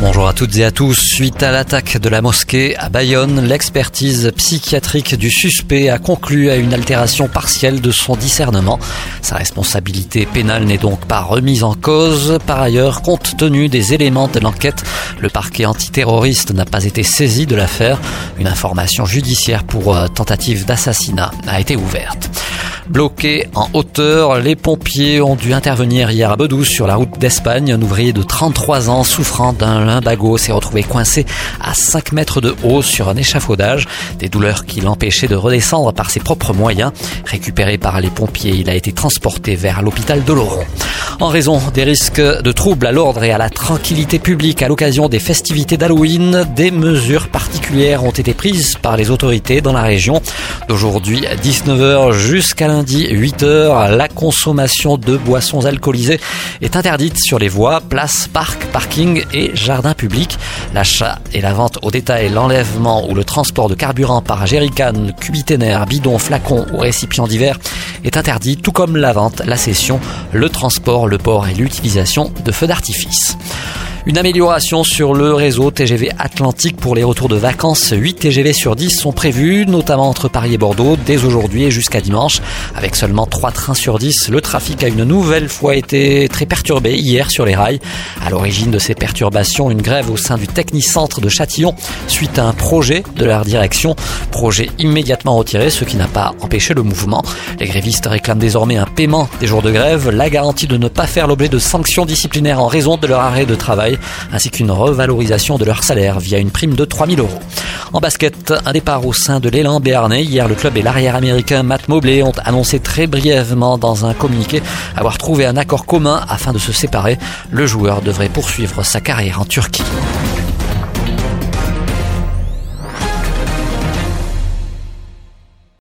Bonjour à toutes et à tous. Suite à l'attaque de la mosquée à Bayonne, l'expertise psychiatrique du suspect a conclu à une altération partielle de son discernement. Sa responsabilité pénale n'est donc pas remise en cause. Par ailleurs, compte tenu des éléments de l'enquête, le parquet antiterroriste n'a pas été saisi de l'affaire. Une information judiciaire pour euh, tentative d'assassinat a été ouverte. Bloqués en hauteur, les pompiers ont dû intervenir hier à Bedou sur la route d'Espagne. Un ouvrier de 33 ans souffrant d'un lumbago s'est retrouvé coincé à 5 mètres de haut sur un échafaudage. Des douleurs qui l'empêchaient de redescendre par ses propres moyens. Récupéré par les pompiers, il a été transporté vers l'hôpital de Laurent. En raison des risques de troubles à l'ordre et à la tranquillité publique à l'occasion des festivités d'Halloween, des mesures particulières ont été prises par les autorités dans la région. D'aujourd'hui 19h jusqu'à lundi 8h, la consommation de boissons alcoolisées est interdite sur les voies, places, parcs, parkings et jardins publics. L'achat et la vente au détail, l'enlèvement ou le transport de carburant par jerrycan, cubiténaire, bidon, flacon ou récipient divers est interdit, tout comme la vente, la cession, le transport, le port et l'utilisation de feux d'artifice. Une amélioration sur le réseau TGV Atlantique pour les retours de vacances. 8 TGV sur 10 sont prévus, notamment entre Paris et Bordeaux, dès aujourd'hui et jusqu'à dimanche. Avec seulement 3 trains sur 10, le trafic a une nouvelle fois été très perturbé hier sur les rails. À l'origine de ces perturbations, une grève au sein du Technicentre de Châtillon suite à un projet de leur direction. Projet immédiatement retiré, ce qui n'a pas empêché le mouvement. Les grévistes réclament désormais un paiement des jours de grève, la garantie de ne pas faire l'objet de sanctions disciplinaires en raison de leur arrêt de ainsi qu'une revalorisation de leur salaire via une prime de 3000 euros. En basket, un départ au sein de l'élan béarnais. Hier, le club et l'arrière américain Matt Mobley ont annoncé très brièvement dans un communiqué avoir trouvé un accord commun afin de se séparer. Le joueur devrait poursuivre sa carrière en Turquie.